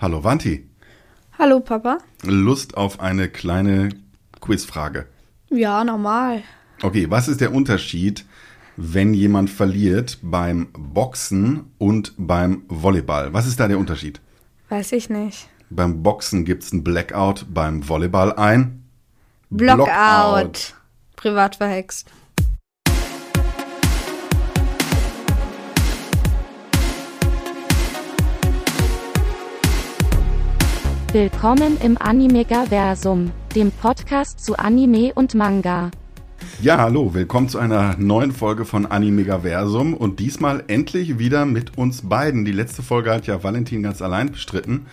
Hallo Wanti. Hallo Papa. Lust auf eine kleine Quizfrage. Ja, normal. Okay, was ist der Unterschied, wenn jemand verliert beim Boxen und beim Volleyball? Was ist da der Unterschied? Weiß ich nicht. Beim Boxen gibt es ein Blackout, beim Volleyball ein Blockout. Blockout. Privat verhext. Willkommen im Animegaversum, dem Podcast zu Anime und Manga. Ja, hallo, willkommen zu einer neuen Folge von Animegaversum und diesmal endlich wieder mit uns beiden. Die letzte Folge hat ja Valentin ganz allein bestritten.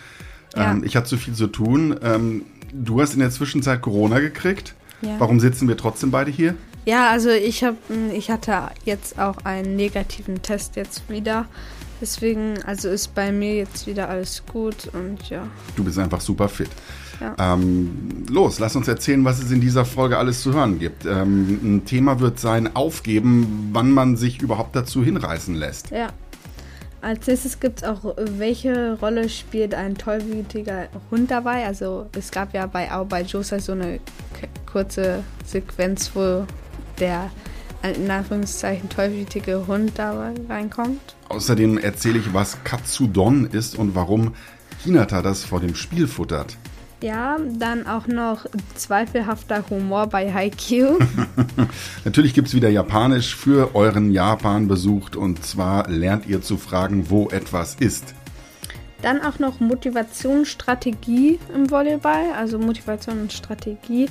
Ja. Ähm, ich hatte zu viel zu tun. Ähm, du hast in der Zwischenzeit Corona gekriegt. Ja. Warum sitzen wir trotzdem beide hier? Ja, also ich habe, ich hatte jetzt auch einen negativen Test jetzt wieder. Deswegen, also ist bei mir jetzt wieder alles gut und ja. Du bist einfach super fit. Ja. Ähm, los, lass uns erzählen, was es in dieser Folge alles zu hören gibt. Ähm, ein Thema wird sein, aufgeben, wann man sich überhaupt dazu hinreißen lässt. Ja. Als nächstes gibt es auch, welche Rolle spielt ein tollwütiger Hund dabei? Also es gab ja bei auch bei Josa so eine kurze Sequenz, wo der in Anführungszeichen tollwütige Hund da reinkommt. Außerdem erzähle ich, was Katsudon ist und warum Hinata das vor dem Spiel futtert. Ja, dann auch noch zweifelhafter Humor bei Haikyuu. Natürlich gibt es wieder Japanisch für euren Japan-Besuch und zwar lernt ihr zu fragen, wo etwas ist. Dann auch noch Motivationsstrategie im Volleyball, also Motivation und Strategie.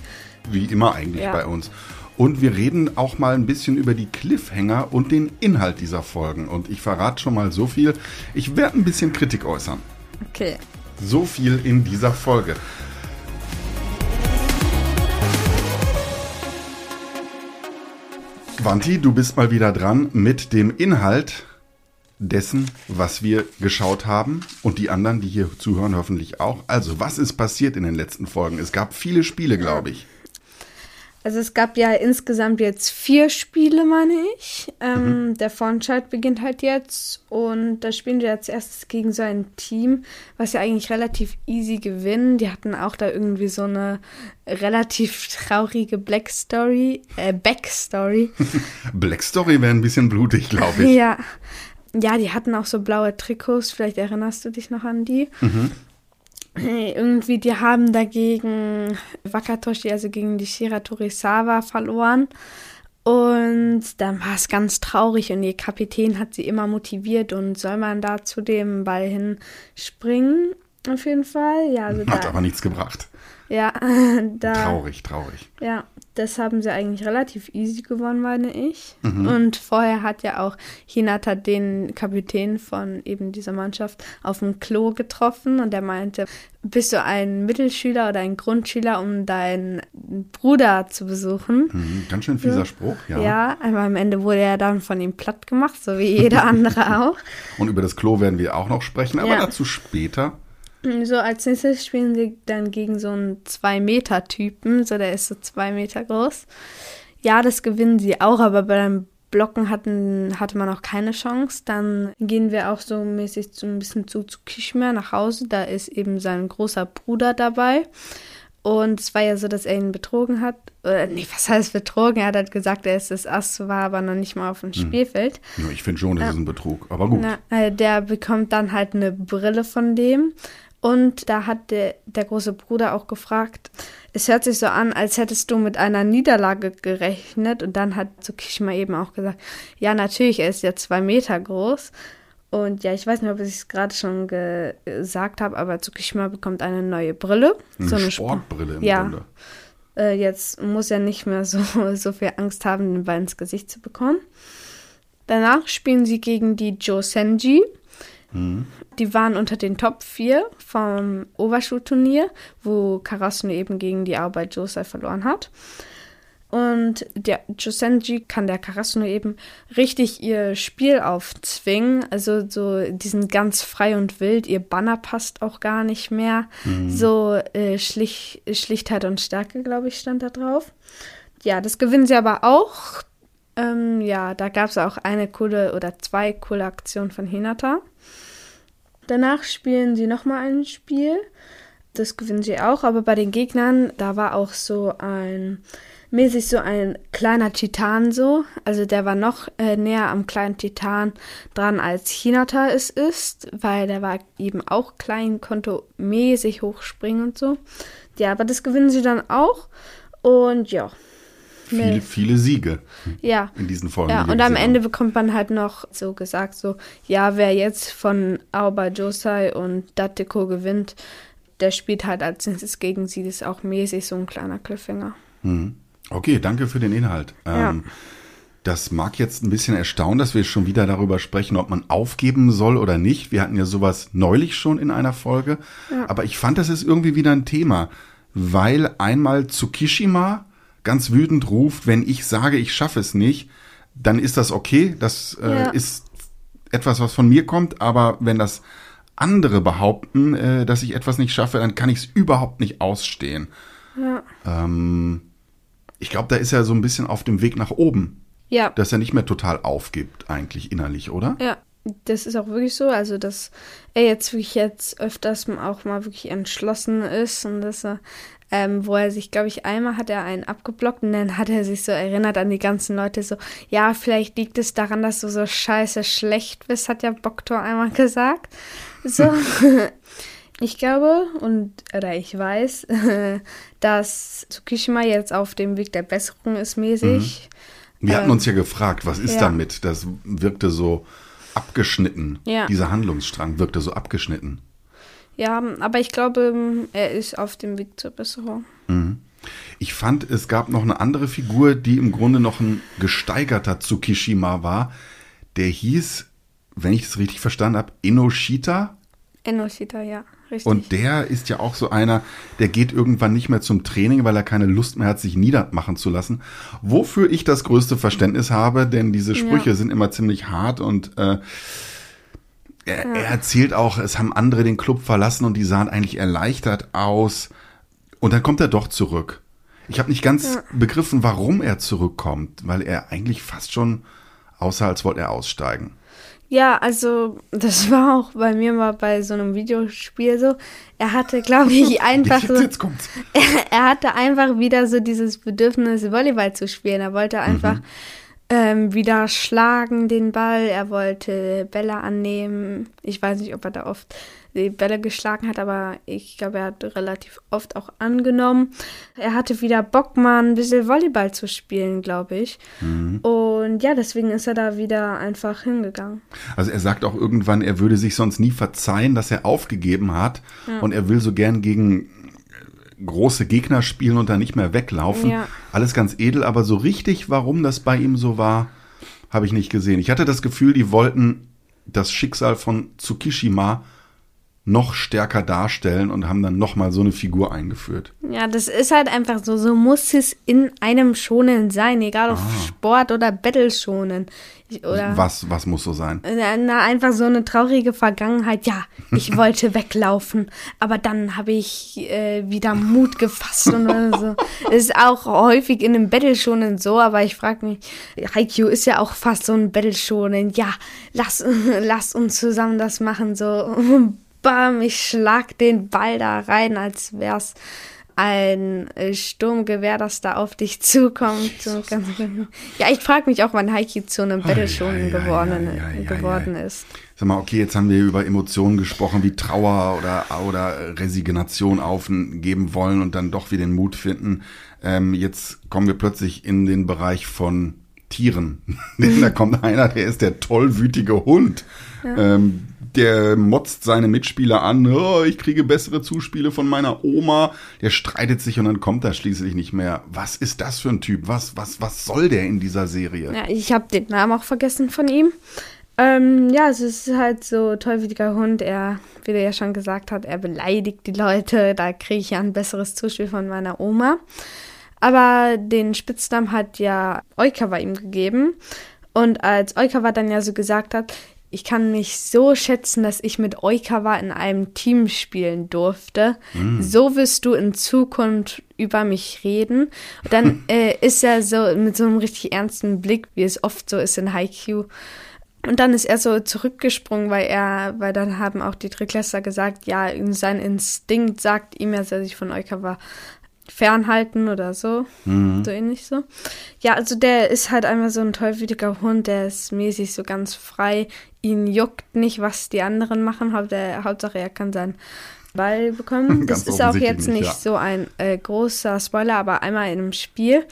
Wie immer eigentlich ja. bei uns. Und wir reden auch mal ein bisschen über die Cliffhanger und den Inhalt dieser Folgen. Und ich verrate schon mal so viel. Ich werde ein bisschen Kritik äußern. Okay. So viel in dieser Folge. Wanti, du bist mal wieder dran mit dem Inhalt dessen, was wir geschaut haben und die anderen, die hier zuhören, hoffentlich auch. Also, was ist passiert in den letzten Folgen? Es gab viele Spiele, glaube ich. Also es gab ja insgesamt jetzt vier Spiele, meine ich. Ähm, mhm. Der Vorentscheid beginnt halt jetzt und da spielen wir jetzt erstes gegen so ein Team, was ja eigentlich relativ easy gewinnen. Die hatten auch da irgendwie so eine relativ traurige Black Story, äh, Backstory. Black Story wäre ein bisschen blutig, glaube ich. ja. Ja, die hatten auch so blaue Trikots, vielleicht erinnerst du dich noch an die. Mhm irgendwie, die haben dagegen Wakatoshi, also gegen die Shira Torisawa verloren. Und dann war es ganz traurig und ihr Kapitän hat sie immer motiviert und soll man da zu dem Ball hinspringen? Auf jeden Fall. Ja, also hat da, aber nichts gebracht. Ja, da. Traurig, traurig. Ja, das haben sie eigentlich relativ easy gewonnen, meine ich. Mhm. Und vorher hat ja auch Hinata den Kapitän von eben dieser Mannschaft auf dem Klo getroffen und der meinte, bist du ein Mittelschüler oder ein Grundschüler, um deinen Bruder zu besuchen? Mhm, ganz schön fieser so. Spruch, ja. Ja, aber am Ende wurde er dann von ihm platt gemacht, so wie jeder andere auch. Und über das Klo werden wir auch noch sprechen, aber ja. dazu später. So, als nächstes spielen sie dann gegen so einen 2-Meter-Typen. So, der ist so 2 Meter groß. Ja, das gewinnen sie auch, aber beim Blocken hatten, hatte man auch keine Chance. Dann gehen wir auch so mäßig so ein bisschen zu, zu Kishmer nach Hause. Da ist eben sein großer Bruder dabei. Und es war ja so, dass er ihn betrogen hat. Äh, nee, was heißt betrogen? Er hat halt gesagt, er ist das Ass, war aber noch nicht mal auf dem hm. Spielfeld. Ja, ich finde schon, das äh, ist ein Betrug, aber gut. Na, äh, der bekommt dann halt eine Brille von dem. Und da hat der, der große Bruder auch gefragt, es hört sich so an, als hättest du mit einer Niederlage gerechnet. Und dann hat Tsukishima eben auch gesagt, ja, natürlich, er ist ja zwei Meter groß. Und ja, ich weiß nicht, ob ich es gerade schon gesagt habe, aber Tsukishima bekommt eine neue Brille. Eine so eine Sportbrille im ja. Grunde. Äh, jetzt muss er nicht mehr so, so viel Angst haben, den Ball ins Gesicht zu bekommen. Danach spielen sie gegen die Josenji. Mhm. Die waren unter den Top 4 vom Overshoot-Turnier, wo Karasuno eben gegen die Arbeit Josei verloren hat. Und der Josenji kann der Karasuno eben richtig ihr Spiel aufzwingen. Also so, die sind ganz frei und wild. Ihr Banner passt auch gar nicht mehr. Mhm. So äh, Schlicht, Schlichtheit und Stärke, glaube ich, stand da drauf. Ja, das gewinnen sie aber auch. Ähm, ja, da gab es auch eine coole oder zwei coole Aktionen von Hinata. Danach spielen sie nochmal ein Spiel. Das gewinnen sie auch, aber bei den Gegnern, da war auch so ein, mäßig so ein kleiner Titan so. Also der war noch äh, näher am kleinen Titan dran, als Hinata es ist, weil der war eben auch klein, konnte mäßig hochspringen und so. Ja, aber das gewinnen sie dann auch. Und ja, Viele, viele Siege ja. in diesen Folgen. Ja, die und am Ende haben. bekommt man halt noch so gesagt, so, ja, wer jetzt von Aoba Josai und Dateko gewinnt, der spielt halt als nächstes gegen sie. Das ist auch mäßig so ein kleiner Cliffhanger. Okay, danke für den Inhalt. Ja. Ähm, das mag jetzt ein bisschen erstaunen, dass wir schon wieder darüber sprechen, ob man aufgeben soll oder nicht. Wir hatten ja sowas neulich schon in einer Folge. Aber ich fand, das ist irgendwie wieder ein Thema, weil einmal Tsukishima ganz wütend ruft, wenn ich sage, ich schaffe es nicht, dann ist das okay. Das äh, Ja. ist etwas, was von mir kommt. Aber wenn das andere behaupten, äh, dass ich etwas nicht schaffe, dann kann ich es überhaupt nicht ausstehen. Ja. Ähm, ich glaube, da ist er so ein bisschen auf dem Weg nach oben, Ja. dass er nicht mehr total aufgibt, eigentlich innerlich, oder? Ja, das ist auch wirklich so. Also, dass er jetzt wirklich jetzt öfters auch mal wirklich entschlossen ist und dass er, ähm, wo er sich, glaube ich, einmal hat er einen abgeblockt und dann hat er sich so erinnert an die ganzen Leute so, ja, vielleicht liegt es daran, dass du so scheiße schlecht bist, hat ja Boktor einmal gesagt. So. Ich glaube und oder ich weiß, dass Tsukishima jetzt auf dem Weg der Besserung ist mäßig. Wir hatten Ähm, uns ja gefragt, was ist ja. damit? Das wirkte so abgeschnitten. Ja. Dieser Handlungsstrang wirkte so abgeschnitten. Ja, aber ich glaube, er ist auf dem Weg zur Besserung. Ich fand, es gab noch eine andere Figur, die im Grunde noch ein gesteigerter Tsukishima war. Der hieß, wenn ich es richtig verstanden habe, Inoshita. Enoshita, ja, richtig. Und der ist ja auch so einer, der geht irgendwann nicht mehr zum Training, weil er keine Lust mehr hat, sich niedermachen zu lassen. Wofür ich das größte Verständnis habe, denn diese Sprüche Ja. sind immer ziemlich hart und äh, er, er erzählt auch, es haben andere den Club verlassen und die sahen eigentlich erleichtert aus. Und dann kommt er doch zurück. Ich habe nicht ganz begriffen, warum er zurückkommt, weil er eigentlich fast schon aussah, als wollte er aussteigen. Ja, also das war auch bei mir mal bei so einem Videospiel so. Er hatte, glaube ich, einfach so, jetzt kommt's. er hatte einfach wieder so dieses Bedürfnis, Volleyball zu spielen. Er wollte einfach ähm, wieder schlagen den Ball. Er wollte Bälle annehmen. Ich weiß nicht, ob er da oft die Bälle geschlagen hat, aber ich glaube, er hat relativ oft auch angenommen. Er hatte wieder Bock, mal ein bisschen Volleyball zu spielen, glaube ich. Und ja, deswegen ist er da wieder einfach hingegangen. Also er sagt auch irgendwann, er würde sich sonst nie verzeihen, dass er aufgegeben hat und er will so gern gegen große Gegner spielen und dann nicht mehr weglaufen. Ja. Alles ganz edel, aber so richtig, warum das bei ihm so war, habe ich nicht gesehen. Ich hatte das Gefühl, die wollten das Schicksal von Tsukishima noch stärker darstellen und haben dann noch mal so eine Figur eingeführt. Ja, das ist halt einfach so. So muss es in einem Schonen sein, egal ob Sport oder Battle Schonen. Oder Was, was muss so sein? Na, na, einfach so eine traurige Vergangenheit. Ja, ich wollte weglaufen, aber dann habe ich äh, wieder Mut gefasst und so. Ist auch häufig in einem Battle schonen so, aber ich frage mich, Haikyuu ist ja auch fast so ein Battle schonen. Ja, lass, lass uns zusammen das machen, so. Bam, ich schlag den Ball da rein, als wär's ein äh, Sturmgewehr, das da auf dich zukommt. Ganz, ja, ich frage mich auch, wann Haikyuu zu einem Battle schonen ja, geworden, ja, ja, geworden ist. Sag mal, okay, jetzt haben wir über Emotionen gesprochen, wie Trauer oder, oder Resignation aufgeben wollen und dann doch wieder den Mut finden. Ähm, jetzt kommen wir plötzlich in den Bereich von Tieren. Da kommt einer, der ist der tollwütige Hund. Ähm, der motzt seine Mitspieler an, oh, ich kriege bessere Zuspiele von meiner Oma. Der streitet sich und dann kommt er schließlich nicht mehr. Was ist das für ein Typ? Was, was, was soll der in dieser Serie? Ja, ich habe den Namen auch vergessen von ihm. Ähm, ja, es ist halt so tollwütiger Hund. Er, wie der ja schon gesagt hat, er beleidigt die Leute. Da kriege ich ja ein besseres Zuspiel von meiner Oma. Aber den Spitznamen hat ja Oikawa ihm gegeben. Und als Oikawa dann ja so gesagt hat, ich kann mich so schätzen, dass ich mit Oikawa in einem Team spielen durfte. So wirst du in Zukunft über mich reden. Und dann äh, ist er so mit so einem richtig ernsten Blick, wie es oft so ist in Haikyuu, Und dann ist er so zurückgesprungen, weil er, weil dann haben auch die Drittklässler gesagt, ja, sein Instinkt sagt ihm, er soll sich von Eukawa fernhalten oder so. Mhm. So ähnlich so. Ja, also der ist halt einfach so ein tollwütiger Hund, der ist mäßig so ganz frei. Ihn juckt nicht, was die anderen machen. Hauptsache, er kann sein Ball bekommen. Das ist auch jetzt nicht ja. so ein äh, großer Spoiler, aber einmal in einem Spiel,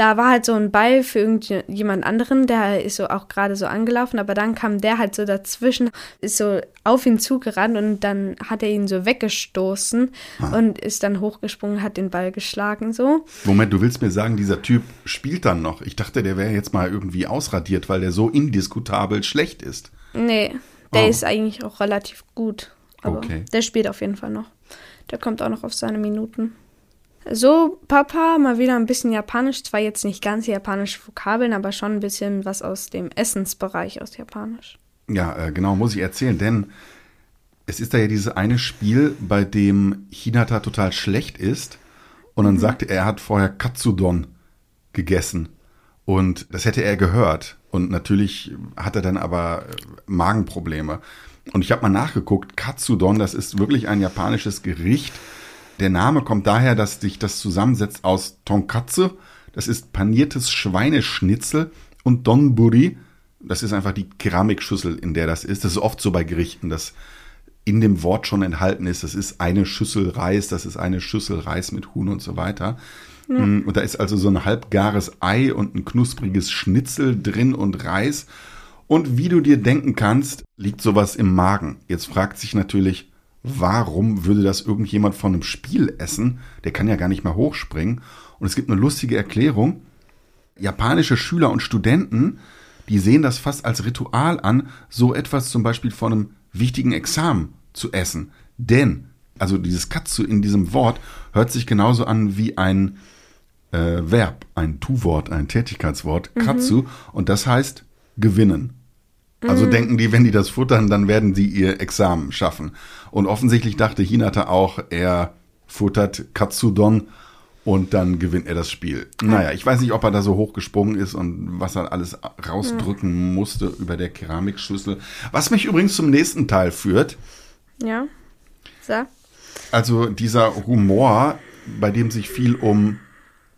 da war halt so ein Ball für irgendjemand anderen, der ist so auch gerade so angelaufen, aber dann kam der halt so dazwischen, ist so auf ihn zugerannt und dann hat er ihn so weggestoßen ah. und ist dann hochgesprungen, hat den Ball geschlagen so. Moment, du willst mir sagen, dieser Typ spielt dann noch? Ich dachte, der wäre jetzt mal irgendwie ausradiert, weil der so indiskutabel schlecht ist. Nee, der oh. ist eigentlich auch relativ gut. Aber okay. der spielt auf jeden Fall noch. Der kommt auch noch auf seine Minuten. So, Papa, mal wieder ein bisschen Japanisch. Zwar jetzt nicht ganz japanische Vokabeln, aber schon ein bisschen was aus dem Essensbereich aus Japanisch. Ja, äh, genau, muss ich erzählen, denn es ist da ja dieses eine Spiel, bei dem Hinata total schlecht ist. Und dann mhm. sagte er, er hat vorher Katsudon gegessen. Und das hätte er gehört. Und natürlich hat er dann aber äh, Magenprobleme. Und ich habe mal nachgeguckt, Katsudon, das ist wirklich ein japanisches Gericht. Der Name kommt daher, dass sich das zusammensetzt aus Tonkatsu, das ist paniertes Schweineschnitzel und Donburi, das ist einfach die Keramikschüssel, in der das ist. Das ist oft so bei Gerichten, dass in dem Wort schon enthalten ist, das ist eine Schüssel Reis, das ist eine Schüssel Reis mit Huhn und so weiter. Ja. Mm, und da ist also so ein halbgares Ei und ein knuspriges Schnitzel drin und Reis. Und wie du dir denken kannst, liegt sowas im Magen. Jetzt fragt sich natürlich, warum würde das irgendjemand von einem Spiel essen? Der kann ja gar nicht mehr hochspringen. Und es gibt eine lustige Erklärung. Japanische Schüler und Studenten, die sehen das fast als Ritual an, so etwas zum Beispiel von einem wichtigen Examen zu essen. Denn, also dieses Katsu in diesem Wort hört sich genauso an wie ein äh, Verb, ein Tu-Wort, ein Tätigkeitswort, mhm. Katsu. Und das heißt gewinnen. Also mhm. denken die, wenn die das futtern, dann werden sie ihr Examen schaffen. Und offensichtlich dachte Hinata auch, er futtert Katsudon und dann gewinnt er das Spiel. Naja, ich weiß nicht, ob er da so hochgesprungen ist und was er alles rausdrücken musste über der Keramikschüssel. Was mich übrigens zum nächsten Teil führt. Ja. So. Also dieser Humor, bei dem sich viel um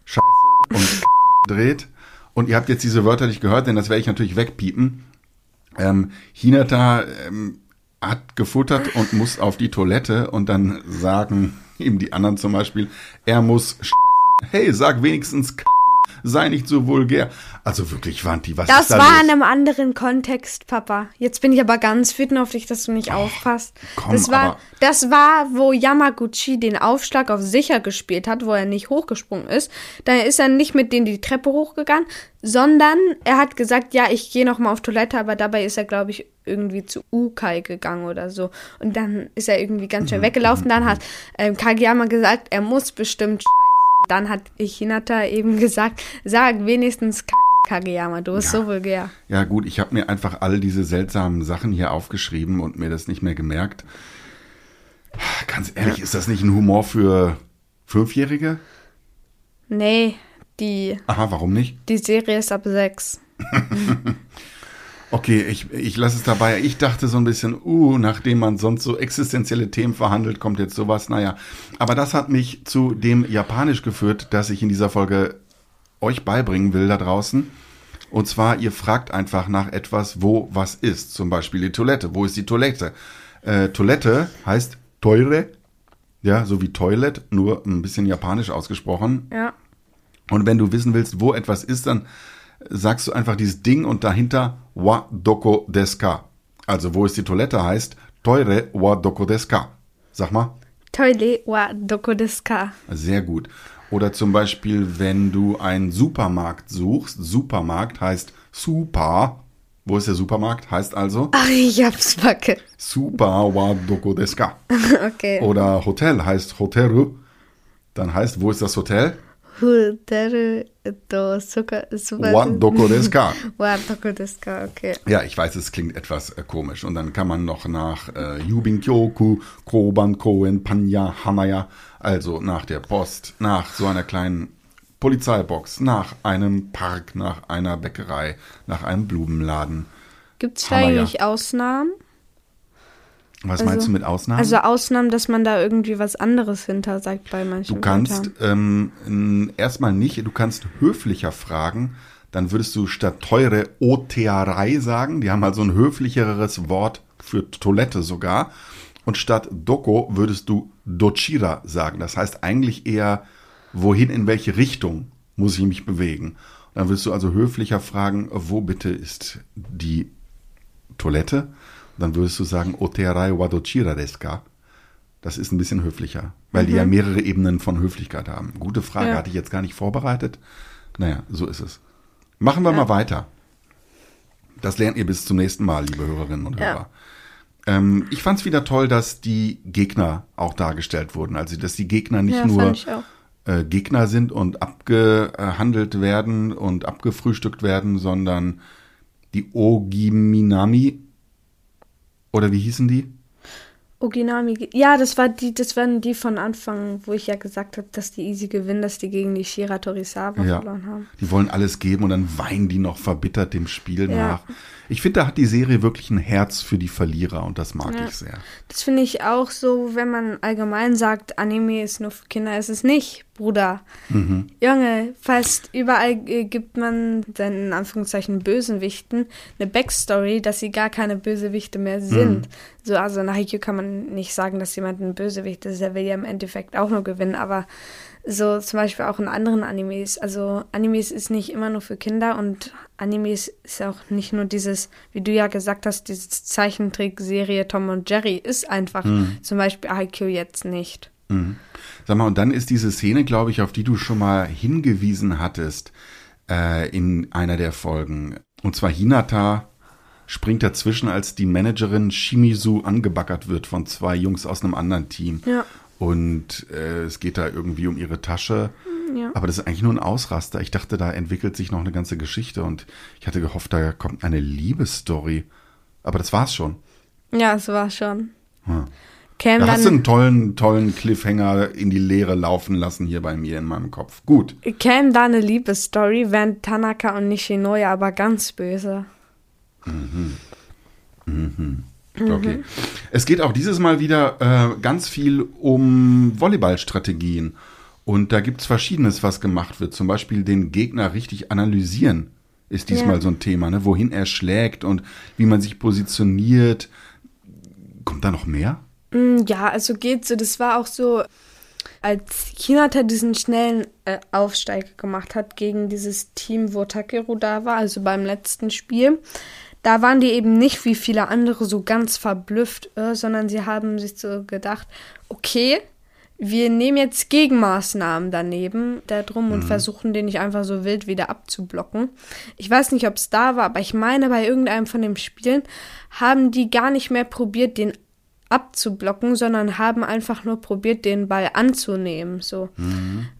Scheiße und dreht. Und ihr habt jetzt diese Wörter nicht gehört, denn das werde ich natürlich wegpiepen. Ähm, Hinata ähm, hat gefuttert und muss auf die Toilette und dann sagen ihm die anderen zum Beispiel, er muss Hey, sag wenigstens sei nicht so vulgär. Also wirklich, Wanti, was das ist da Das war los? in einem anderen Kontext, Papa. Jetzt bin ich aber ganz wütend auf dich, dass du nicht oh, aufpasst. Komm, das war, das war, wo Yamaguchi den Aufschlag auf sicher gespielt hat, wo er nicht hochgesprungen ist. Dann ist er nicht mit denen die Treppe hochgegangen, sondern er hat gesagt, ja, ich gehe noch mal auf Toilette, aber dabei ist er, glaube ich, irgendwie zu Ukai gegangen oder so. Und dann ist er irgendwie ganz schnell mhm. weggelaufen. Dann hat ähm, Kageyama gesagt, er muss bestimmt dann hat Hinata eben gesagt, sag wenigstens Kageyama, du bist ja. so vulgär. Ja gut, ich habe mir einfach all diese seltsamen Sachen hier aufgeschrieben und mir das nicht mehr gemerkt. Ganz ehrlich, ist das nicht ein Humor für Fünfjährige? Nee, die. Aha, warum nicht? Die Serie ist ab sechs. Okay, ich, ich lasse es dabei. Ich dachte so ein bisschen, uh, nachdem man sonst so existenzielle Themen verhandelt, kommt jetzt sowas. Naja, aber das hat mich zu dem Japanisch geführt, das ich in dieser Folge euch beibringen will da draußen. Und zwar, ihr fragt einfach nach etwas, wo was ist. Zum Beispiel die Toilette. Wo ist die Toilette? Äh, Toilette heißt Toire. Ja, so wie Toilet, nur ein bisschen japanisch ausgesprochen. Ja. Und wenn du wissen willst, wo etwas ist, dann sagst du einfach dieses Ding und dahinter wa doko deska. Also wo ist die Toilette heißt toire wa doko deska. Sag mal. Toile wa doko deska. Sehr gut. Oder zum Beispiel, wenn du einen Supermarkt suchst, Supermarkt heißt super. Wo ist der Supermarkt? Heißt also? Ach, ich hab's backe. Super wa doko deska. okay. Oder Hotel heißt Hoteru. Dann heißt, wo ist das Hotel? Ja, ich weiß, es klingt etwas äh, komisch. Und dann kann man noch nach äh, Yubinkyoku, Koban, Koen, Panya, Hamaya, also nach der Post, nach so einer kleinen Polizeibox, nach einem Park, nach einer Bäckerei, nach einem Blumenladen. Gibt es da eigentlich Ausnahmen? Was Also- meinst du mit Ausnahmen? Also Ausnahmen, dass man da irgendwie was anderes hinter sagt bei manchen Du kannst ähm, erstmal nicht, du kannst höflicher fragen, dann würdest du statt teure Oteerei sagen, die haben halt so ein höflicheres Wort für Toilette sogar. Und statt Doko würdest du Dochira sagen. Das heißt eigentlich eher, wohin, in welche Richtung muss ich mich bewegen. Dann würdest du also höflicher fragen, wo bitte ist die Toilette? Dann würdest du sagen, Oteerei wa Dochira desu ka? Das ist ein bisschen höflicher, weil die ja mehrere Ebenen von Höflichkeit haben. Gute Frage, Ja. hatte ich jetzt gar nicht vorbereitet. Naja, so ist es. Machen wir Ja. mal weiter. Das lernt ihr bis zum nächsten Mal, liebe Hörerinnen und Ja. Hörer. Ähm, ich fand es wieder toll, dass die Gegner auch dargestellt wurden. Also, dass die Gegner nicht nur äh, Gegner sind und abgehandelt werden und abgefrühstückt werden, sondern die Ogiminami, oder wie hießen die? Oginami. Ja, das war die, das waren die von Anfang, wo ich ja gesagt habe, dass die easy gewinnen, dass die gegen die Shira Torisawa Ja. verloren haben. Die wollen alles geben und dann weinen die noch verbittert dem Spiel Ja. nach. Ich finde, da hat die Serie wirklich ein Herz für die Verlierer und das mag Ja. ich sehr. Das finde ich auch so, wenn man allgemein sagt, Anime ist nur für Kinder, ist es nicht, Bruder. Mhm. Junge, fast überall äh, gibt man seinen in Anführungszeichen Bösewichten eine Backstory, dass sie gar keine Bösewichte mehr Mhm. sind. So, also nach Haikyuu kann man nicht sagen, dass jemand ein Bösewicht ist. Er will ja im Endeffekt auch nur gewinnen, aber so zum Beispiel auch in anderen Animes. Also Animes ist nicht immer nur für Kinder und Animes ist auch nicht nur dieses, wie du ja gesagt hast, diese Zeichentrickserie Tom und Jerry ist einfach zum Beispiel Haikyuu jetzt nicht. Mhm. Sag mal, und dann ist diese Szene, glaube ich, auf die du schon mal hingewiesen hattest äh, in einer der Folgen. Und zwar Hinata springt dazwischen, als die Managerin Shimizu angebaggert wird von zwei Jungs aus einem anderen Team. Ja. Und äh, es geht da irgendwie um ihre Tasche. Ja. Aber das ist eigentlich nur ein Ausraster. Ich dachte, da entwickelt sich noch eine ganze Geschichte und ich hatte gehofft, da kommt eine Liebesstory. Aber das war's schon. Ja, es war schon. Hm. Cam Da hast du dann, einen tollen, tollen Cliffhanger in die Leere laufen lassen hier bei mir in meinem Kopf. Gut. Cam da eine Liebesstory, während Tanaka und Nishinoya aber ganz böse. Okay. Es geht auch dieses Mal wieder äh, ganz viel um Volleyballstrategien. Und da gibt's Verschiedenes, was gemacht wird. Zum Beispiel den Gegner richtig analysieren ist diesmal Ja. so ein Thema, ne? wohin er schlägt und wie man sich positioniert. Kommt da noch mehr? Mm, Ja, also geht so. Das war auch so, als Hinata diesen schnellen äh, Aufsteig gemacht hat gegen dieses Team, wo Takeru da war, also beim letzten Spiel. Da waren die eben nicht wie viele andere so ganz verblüfft, äh, sondern sie haben sich so gedacht, okay, wir nehmen jetzt Gegenmaßnahmen daneben, da drum und versuchen den nicht einfach so wild wieder abzublocken. Ich weiß nicht, ob es da war, aber ich meine, bei irgendeinem von den Spielen haben die gar nicht mehr probiert, den abzublocken, sondern haben einfach nur probiert, den Ball anzunehmen. So.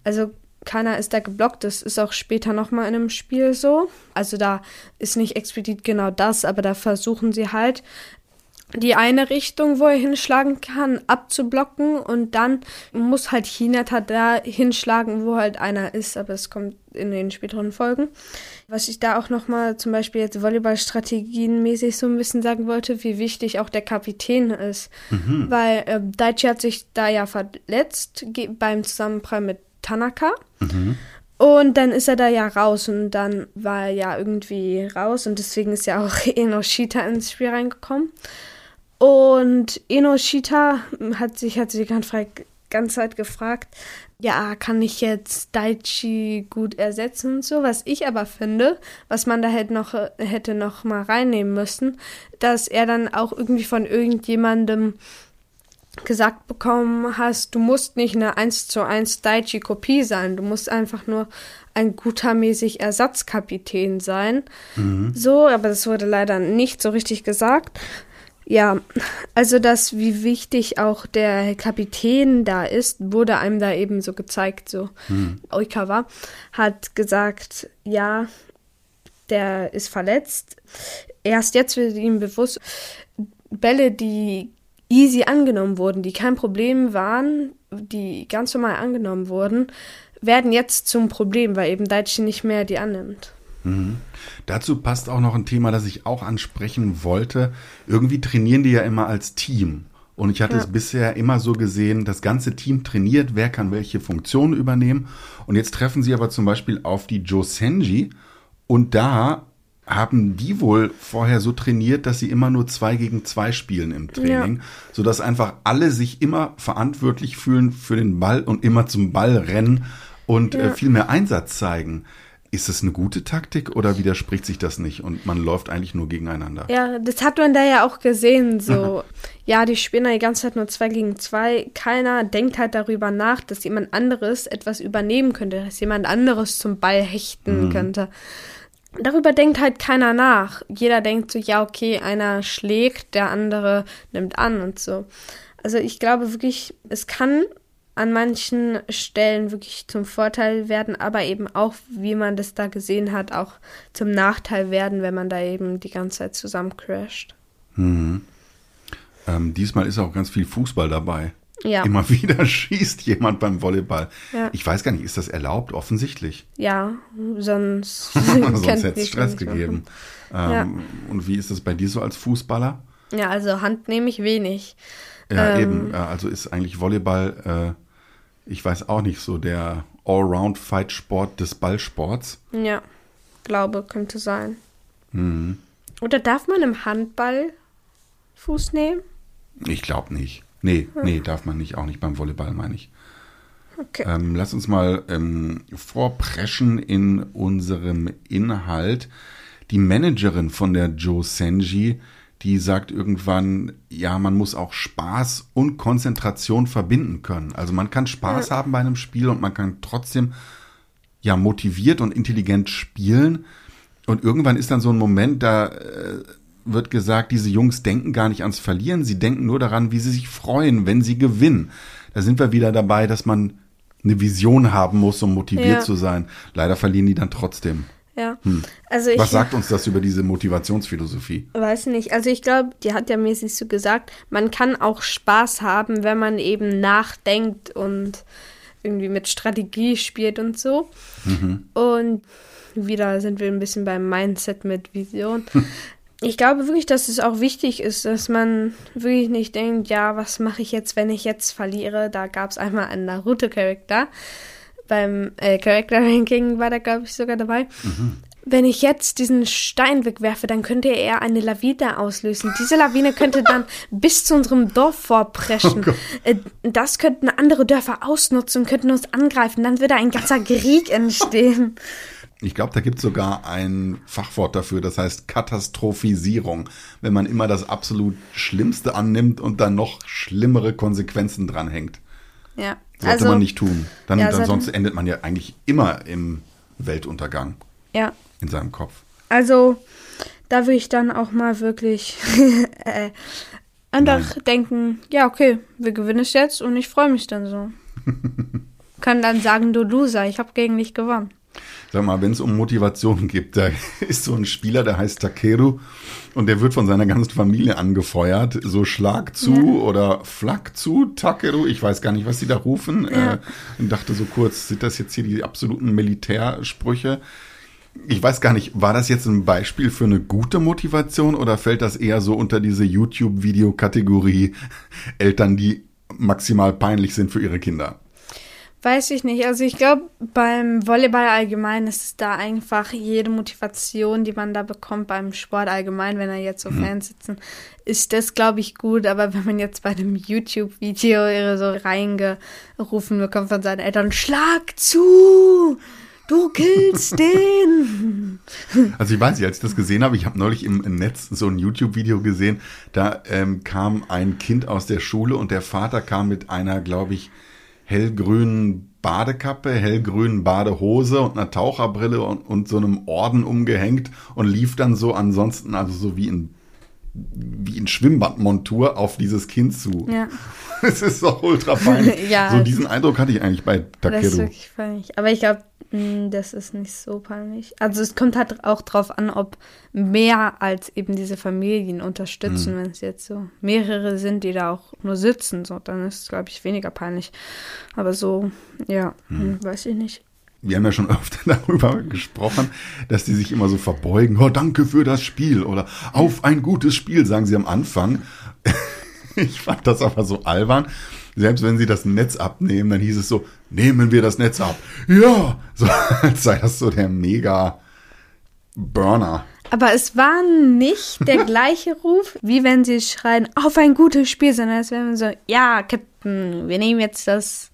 Also keiner ist da geblockt. Das ist auch später nochmal in einem Spiel so. Also da ist nicht explizit genau das, aber da versuchen sie halt die eine Richtung, wo er hinschlagen kann, abzublocken und dann muss halt Hinata da hinschlagen, wo halt einer ist, aber es kommt in den späteren Folgen. Was ich da auch nochmal zum Beispiel jetzt Volleyballstrategien-mäßig so ein bisschen sagen wollte, wie wichtig auch der Kapitän ist. Weil äh, Daichi hat sich da ja verletzt beim Zusammenprall mit Tanaka. Und dann ist er da ja raus und dann war er ja irgendwie raus und deswegen ist ja auch Enoshita ins Spiel reingekommen. Und Enoshita hat sich, hat sich die ganze, ganze Zeit gefragt, ja, kann ich jetzt Daichi gut ersetzen und so, was ich aber finde, was man da hätte noch, hätte noch mal reinnehmen müssen, dass er dann auch irgendwie von irgendjemandem gesagt bekommen hast, du musst nicht eine 1 zu 1 Daichi-Kopie sein, du musst einfach nur ein guter mäßig Ersatzkapitän sein. So, aber das wurde leider nicht so richtig gesagt. Ja, also das, wie wichtig auch der Kapitän da ist, wurde einem da eben so gezeigt. So, Oikawa hat gesagt, ja, der ist verletzt. Erst jetzt wird ihm bewusst, Bälle, die easy angenommen wurden, die kein Problem waren, die ganz normal angenommen wurden, werden jetzt zum Problem, weil eben Daichi nicht mehr die annimmt. Mhm. Dazu passt auch noch ein Thema, das ich auch ansprechen wollte. Irgendwie trainieren die ja immer als Team. Und ich hatte ja. es bisher immer so gesehen, das ganze Team trainiert, wer kann welche Funktionen übernehmen. Und jetzt treffen sie aber zum Beispiel auf die Joe Senji. Und da haben die wohl vorher so trainiert, dass sie immer nur zwei gegen zwei spielen im Training, ja. sodass einfach alle sich immer verantwortlich fühlen für den Ball und immer zum Ball rennen und äh, ja. äh, viel mehr Einsatz zeigen. Ist das eine gute Taktik oder widerspricht sich das nicht und man läuft eigentlich nur gegeneinander? Ja, das hat man da ja auch gesehen. So, ja, die spielen die ganze Zeit nur zwei gegen zwei. Keiner denkt halt darüber nach, dass jemand anderes etwas übernehmen könnte, dass jemand anderes zum Ball hechten mhm. könnte. Darüber denkt halt keiner nach. Jeder denkt so, ja, okay, einer schlägt, der andere nimmt an und so. Also ich glaube wirklich, es kann an manchen Stellen wirklich zum Vorteil werden, aber eben auch, wie man das da gesehen hat, auch zum Nachteil werden, wenn man da eben die ganze Zeit zusammen crasht. Mhm. Ähm, diesmal ist auch ganz viel Fußball dabei. Ja. Immer wieder schießt jemand beim Volleyball. Ja. Ich weiß gar nicht, ist das erlaubt? Offensichtlich. Ja, sonst, sonst hätte es Stress gegeben. Ähm, ja. Und wie ist das bei dir so als Fußballer? Ja, also Hand nehme ich wenig. Ja, ähm, eben. Also ist eigentlich Volleyball, äh, ich weiß auch nicht, so der Allround-Fight-Sport des Ballsports. Ja, glaube, könnte sein. Mhm. Oder darf man im Handball Fuß nehmen? Ich glaube nicht. Nee, hm. nee, darf man nicht, auch nicht beim Volleyball, meine ich. Okay. Ähm, lass uns mal ähm, vorpreschen in unserem Inhalt. Die Managerin von der Joe Senji die sagt irgendwann, ja, man muss auch Spaß und Konzentration verbinden können. Also man kann Spaß ja. haben bei einem Spiel und man kann trotzdem ja motiviert und intelligent spielen. Und irgendwann ist dann so ein Moment, da äh, wird gesagt, diese Jungs denken gar nicht ans Verlieren, sie denken nur daran, wie sie sich freuen, wenn sie gewinnen. Da sind wir wieder dabei, dass man eine Vision haben muss, um motiviert ja. zu sein. Leider verlieren die dann trotzdem. Ja. Hm. Also ich, Was sagt uns das über diese Motivationsphilosophie? Weiß nicht. Also ich glaube, die hat ja mäßig so gesagt, man kann auch Spaß haben, wenn man eben nachdenkt und irgendwie mit Strategie spielt und so. Mhm. Und wieder sind wir ein bisschen beim Mindset mit Vision. ich glaube wirklich, dass es auch wichtig ist, dass man wirklich nicht denkt, ja, was mache ich jetzt, wenn ich jetzt verliere? Da gab es einmal einen Naruto-Charakter beim äh, Character Ranking war da, glaube ich, sogar dabei. Mhm. Wenn ich jetzt diesen Stein wegwerfe, dann könnte er eine Lawine auslösen. Diese Lawine könnte dann bis zu unserem Dorf vorpreschen. Oh äh, das könnten andere Dörfer ausnutzen, könnten uns angreifen. Dann würde ein ganzer Krieg entstehen. Ich glaube, da gibt es sogar ein Fachwort dafür, das heißt Katastrophisierung. Wenn man immer das absolut Schlimmste annimmt und dann noch schlimmere Konsequenzen dranhängt. Ja. Sollte also, man nicht tun. Dann, ja, dann sonst endet man ja eigentlich immer im Weltuntergang. Ja. In seinem Kopf. Also, da will ich dann auch mal wirklich äh, einfach Nein. denken, ja, okay, wir gewinnen es jetzt und ich freue mich dann so. Kann dann sagen, du Loser, ich habe gegen dich gewonnen. Sag mal, wenn es um Motivation geht, da ist so ein Spieler, der heißt Takeru und der wird von seiner ganzen Familie angefeuert. So Schlag zu ja. oder Flak zu, Takeru. Ich weiß gar nicht, was sie da rufen. Ja. Äh, und dachte so kurz, sind das jetzt hier die absoluten Militärsprüche? Ich weiß gar nicht, war das jetzt ein Beispiel für eine gute Motivation oder fällt das eher so unter diese YouTube-Video-Kategorie Eltern, die maximal peinlich sind für ihre Kinder? Weiß ich nicht. Also ich glaube, beim Volleyball allgemein ist es da einfach jede Motivation, die man da bekommt beim Sport allgemein, wenn da jetzt so mhm. Fans sitzen, ist das, glaube ich, gut. Aber wenn man jetzt bei einem YouTube-Video so reingerufen bekommt von seinen Eltern, schlag zu! Du killst den! Also ich weiß nicht, als ich das gesehen habe, ich habe neulich im, im, Netz so ein YouTube-Video gesehen, da ähm, kam ein Kind aus der Schule und der Vater kam mit einer, glaube ich, hellgrünen Badekappe, hellgrünen Badehose und einer Taucherbrille und, und so einem Orden umgehängt und lief dann so ansonsten, also so wie in wie in Schwimmbadmontur auf dieses Kind zu. Ja. Es ist doch ultra peinlich. ja, so diesen Eindruck hatte ich eigentlich bei Takeru. Das ist wirklich peinlich. Aber ich glaube, das ist nicht so peinlich. Also es kommt halt auch drauf an, ob mehr als eben diese Familien unterstützen, mhm. wenn es jetzt so mehrere sind, die da auch nur sitzen, so, dann ist es, glaube ich, weniger peinlich. Aber so, ja, mhm. weiß ich nicht. wir haben ja schon öfter darüber gesprochen, dass die sich immer so verbeugen. Oh, danke für das Spiel oder auf ein gutes Spiel, sagen sie am Anfang. Ich fand das aber so albern. Selbst wenn sie das Netz abnehmen, dann hieß es so, nehmen wir das Netz ab. Ja, so als sei das so der mega Burner. Aber es war nicht der gleiche Ruf, wie wenn sie schreien, auf ein gutes Spiel, sondern es wäre so, ja, Captain, wir nehmen jetzt das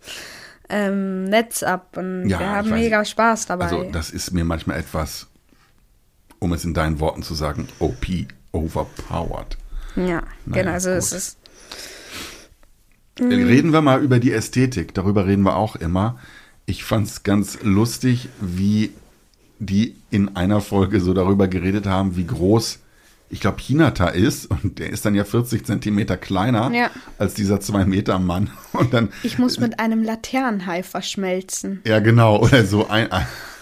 ähm, Netz ab und Ja, wir haben weiß. mega Spaß dabei. Also das ist mir manchmal etwas, um es in deinen Worten zu sagen, OP, overpowered. ja, Naja, genau, also es gut. ist, Reden wir mal über die Ästhetik, darüber reden wir auch immer. Ich fand es ganz lustig, wie die in einer Folge so darüber geredet haben, wie groß, ich glaube, Hinata ist. Und der ist dann ja 40 Zentimeter kleiner Ja. als dieser 2-Meter-Mann. Und dann, ich muss mit einem Laternenhai verschmelzen. ja genau, oder so ein,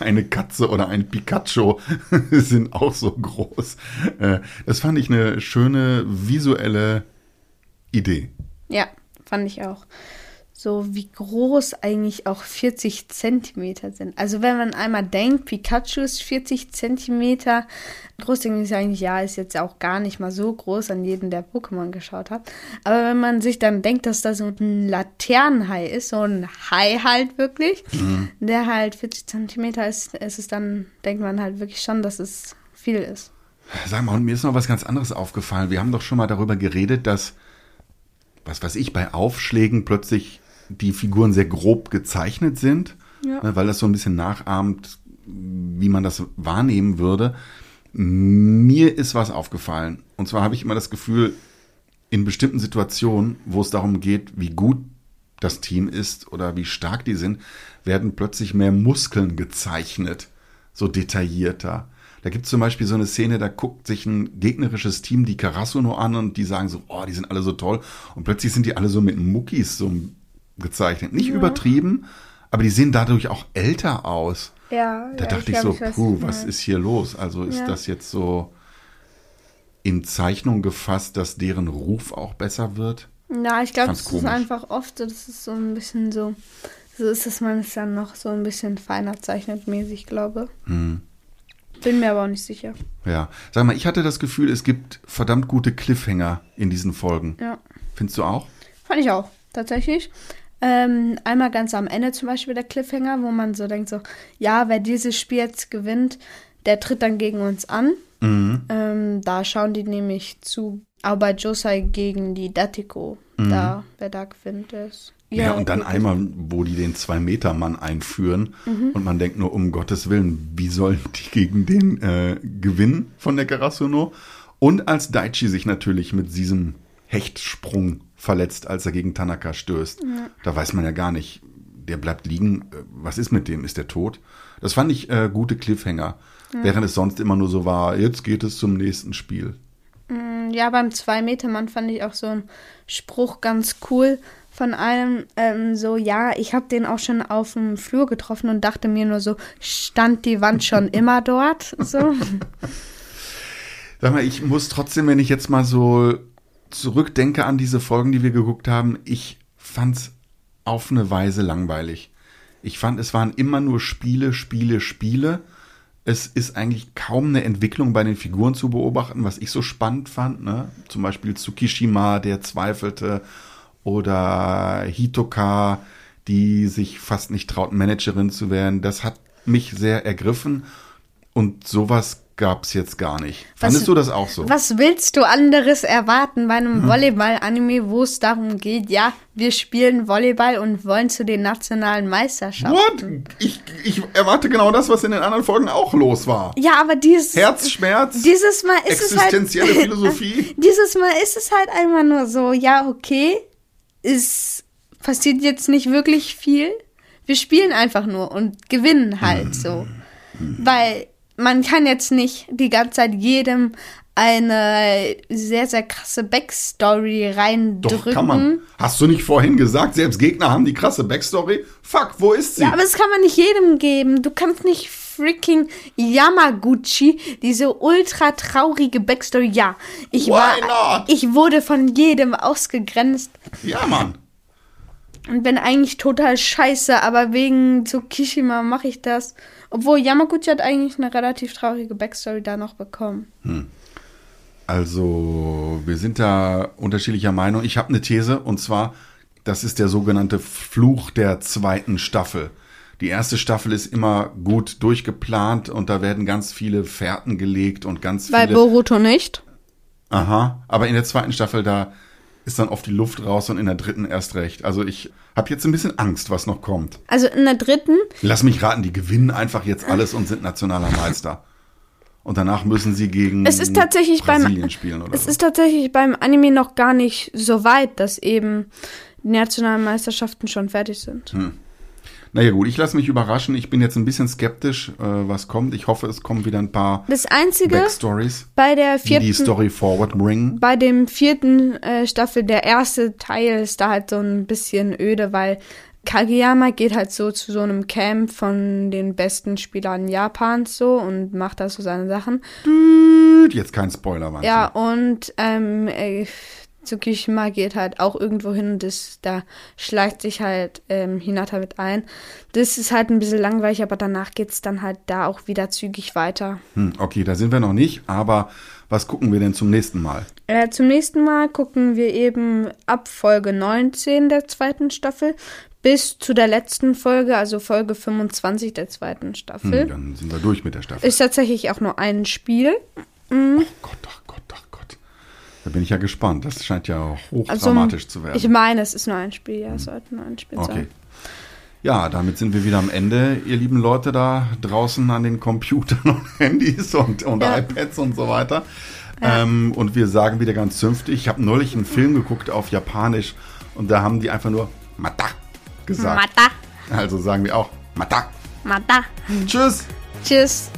eine Katze oder ein Pikachu sind auch so groß. Äh, Das fand ich eine schöne visuelle Idee. Ja, fand ich auch. So wie groß eigentlich auch 40 Zentimeter sind. Also wenn man einmal denkt, Pikachu ist 40 Zentimeter groß, denke ich eigentlich, ja, ist jetzt auch gar nicht mal so groß an jeden, der Pokémon geschaut hat. Aber wenn man sich dann denkt, dass da so ein Laternenhai ist, so ein Hai halt wirklich, der halt 40 Zentimeter ist, ist es dann, denkt man halt wirklich schon, dass es viel ist. Sag mal, und mir ist noch was ganz anderes aufgefallen. Wir haben doch schon mal darüber geredet, dass, was weiß ich, bei Aufschlägen plötzlich die Figuren sehr grob gezeichnet sind, Ja. ne, weil das so ein bisschen nachahmt, wie man das wahrnehmen würde. Mir ist was aufgefallen. Und zwar habe ich immer das Gefühl, in bestimmten Situationen, wo es darum geht, wie gut das Team ist oder wie stark die sind, werden plötzlich mehr Muskeln gezeichnet, so detaillierter. Da gibt es zum Beispiel so eine Szene, da guckt sich ein gegnerisches Team die Karasuno an und die sagen so, oh, die sind alle so toll. Und plötzlich sind die alle so mit Muckis so gezeichnet. Nicht übertrieben, aber die sehen dadurch auch älter aus. Ja, Da dachte ich, so, puh, was ist hier los? Also ist Ja. das jetzt so in Zeichnung gefasst, dass deren Ruf auch besser wird? Ja, ich glaube, es ist einfach oft, so, das ist so ein bisschen so, so ist es man es dann noch so ein bisschen feiner zeichnet mäßig, glaube. Hm. Bin mir aber auch nicht sicher. Ja. Sag mal, ich hatte das Gefühl, es gibt verdammt gute Cliffhanger in diesen Folgen. Ja, Findest du auch? fand ich auch, tatsächlich. Ähm, einmal ganz am Ende zum Beispiel der Cliffhanger, wo man so denkt so, ja, wer dieses Spiel jetzt gewinnt, der tritt dann gegen uns an. Mhm. Ähm, da schauen die nämlich zu, aber Josai gegen die Datiko, da, wer da gewinnt, ist. Mhm. Ja, und dann einmal, wo die den Zwei-Meter-Mann einführen Mhm. und man denkt nur, um Gottes Willen, wie sollen die gegen den äh, gewinnen von der Karasuno? Und als Daichi sich natürlich mit diesem Hechtsprung verletzt, als er gegen Tanaka stößt. Da weiß man ja gar nicht, der bleibt liegen. Äh, Was ist mit dem? Ist der tot? Das fand ich äh, gute Cliffhanger. Während es sonst immer nur so war, jetzt geht es zum nächsten Spiel. Ja, beim Zwei-Meter-Mann fand ich auch so einen Spruch ganz cool von einem, ähm, so, ja, ich habe den auch schon auf dem Flur getroffen und dachte mir nur so, stand die Wand schon immer dort? So. Sag mal, ich muss trotzdem, wenn ich jetzt mal so zurückdenke an diese Folgen, die wir geguckt haben, ich fand's auf eine Weise langweilig. Ich fand, es waren immer nur Spiele, Spiele, Spiele. Es ist eigentlich kaum eine Entwicklung bei den Figuren zu beobachten, was ich so spannend fand. Ne? Zum Beispiel Tsukishima, der zweifelte, oder Hitoka, die sich fast nicht traut, Managerin zu werden. Das hat mich sehr ergriffen und sowas gab's jetzt gar nicht. Fandest du das auch so? Was willst du anderes erwarten bei einem Volleyball-Anime, wo es darum geht, ja, wir spielen Volleyball und wollen zu den nationalen Meisterschaften? What? Ich, ich erwarte genau das, was in den anderen Folgen auch los war. Ja, aber dieses, Herzschmerz, dieses Mal ist es halt. existenzielle Philosophie. Dieses Mal ist es halt einmal nur so, ja, okay, es passiert jetzt nicht wirklich viel. Wir spielen einfach nur und gewinnen halt so. Weil man kann jetzt nicht die ganze Zeit jedem eine sehr, sehr krasse Backstory reindrücken. Doch, kann man. Hast du nicht vorhin gesagt, selbst Gegner haben die krasse Backstory? Fuck, wo ist sie? Ja, aber das kann man nicht jedem geben. Du kannst nicht freaking Yamaguchi, diese ultra traurige Backstory. Ja, ich Why war, not? ich wurde von jedem ausgegrenzt. Ja, Mann. und bin eigentlich total scheiße, aber wegen Tsukishima mache ich das. Obwohl Yamaguchi hat eigentlich eine relativ traurige Backstory da noch bekommen. Hm. Also, wir sind da unterschiedlicher Meinung. Ich habe eine These und zwar, das ist der sogenannte Fluch der zweiten Staffel. Die erste Staffel ist immer gut durchgeplant und da werden ganz viele Fährten gelegt und ganz Bei viele. Boruto nicht. Aha, aber in der zweiten Staffel da ist dann oft die Luft raus und in der dritten erst recht. Also ich habe jetzt ein bisschen Angst, was noch kommt. Also in der dritten, Lass mich raten, die gewinnen einfach jetzt alles und sind nationaler Meister. Und danach müssen sie gegen Es ist tatsächlich beim- Brasilien spielen oder es so. ist tatsächlich beim Anime noch gar nicht so weit, dass eben die nationalen Meisterschaften schon fertig sind. Naja gut, ich lasse mich überraschen. Ich bin jetzt ein bisschen skeptisch, äh, was kommt. Ich hoffe, es kommen wieder ein paar Das einzige Backstories, bei der die die vierten Story forward bringen. bei dem vierten äh, Staffel, der erste Teil ist da halt so ein bisschen öde, weil Kageyama geht halt so zu so einem Camp von den besten Spielern Japans so und macht da so seine Sachen. Jetzt kein Spoiler, Wahnsinn. Ja, und ähm, äh, Tsukishima geht halt auch irgendwo hin und das, da schleicht sich halt ähm, Hinata mit ein. Das ist halt ein bisschen langweilig, aber danach geht's dann halt da auch wieder zügig weiter. Hm, okay, da sind wir noch nicht, aber was gucken wir denn zum nächsten Mal? Äh, zum nächsten Mal gucken wir eben ab Folge 19 der zweiten Staffel bis zu der letzten Folge, also Folge 25 der zweiten Staffel. Hm, dann sind wir durch mit der Staffel. Ist tatsächlich auch nur ein Spiel. Gott, ach Gott, ach Gott. Da bin ich ja gespannt. Das scheint ja Also, hochdramatisch zu werden. Ich meine, es ist nur ein Spiel, ja, es sollte nur ein Spiel Okay. sein. Ja, damit sind wir wieder am Ende, ihr lieben Leute da draußen an den Computern und Handys und, und Ja. iPads und so weiter. Ähm, und wir sagen wieder ganz zünftig, ich habe neulich einen Film geguckt auf Japanisch und da haben die einfach nur Mata gesagt. Mata, Also sagen wir auch Mata. Mata. Tschüss. Tschüss.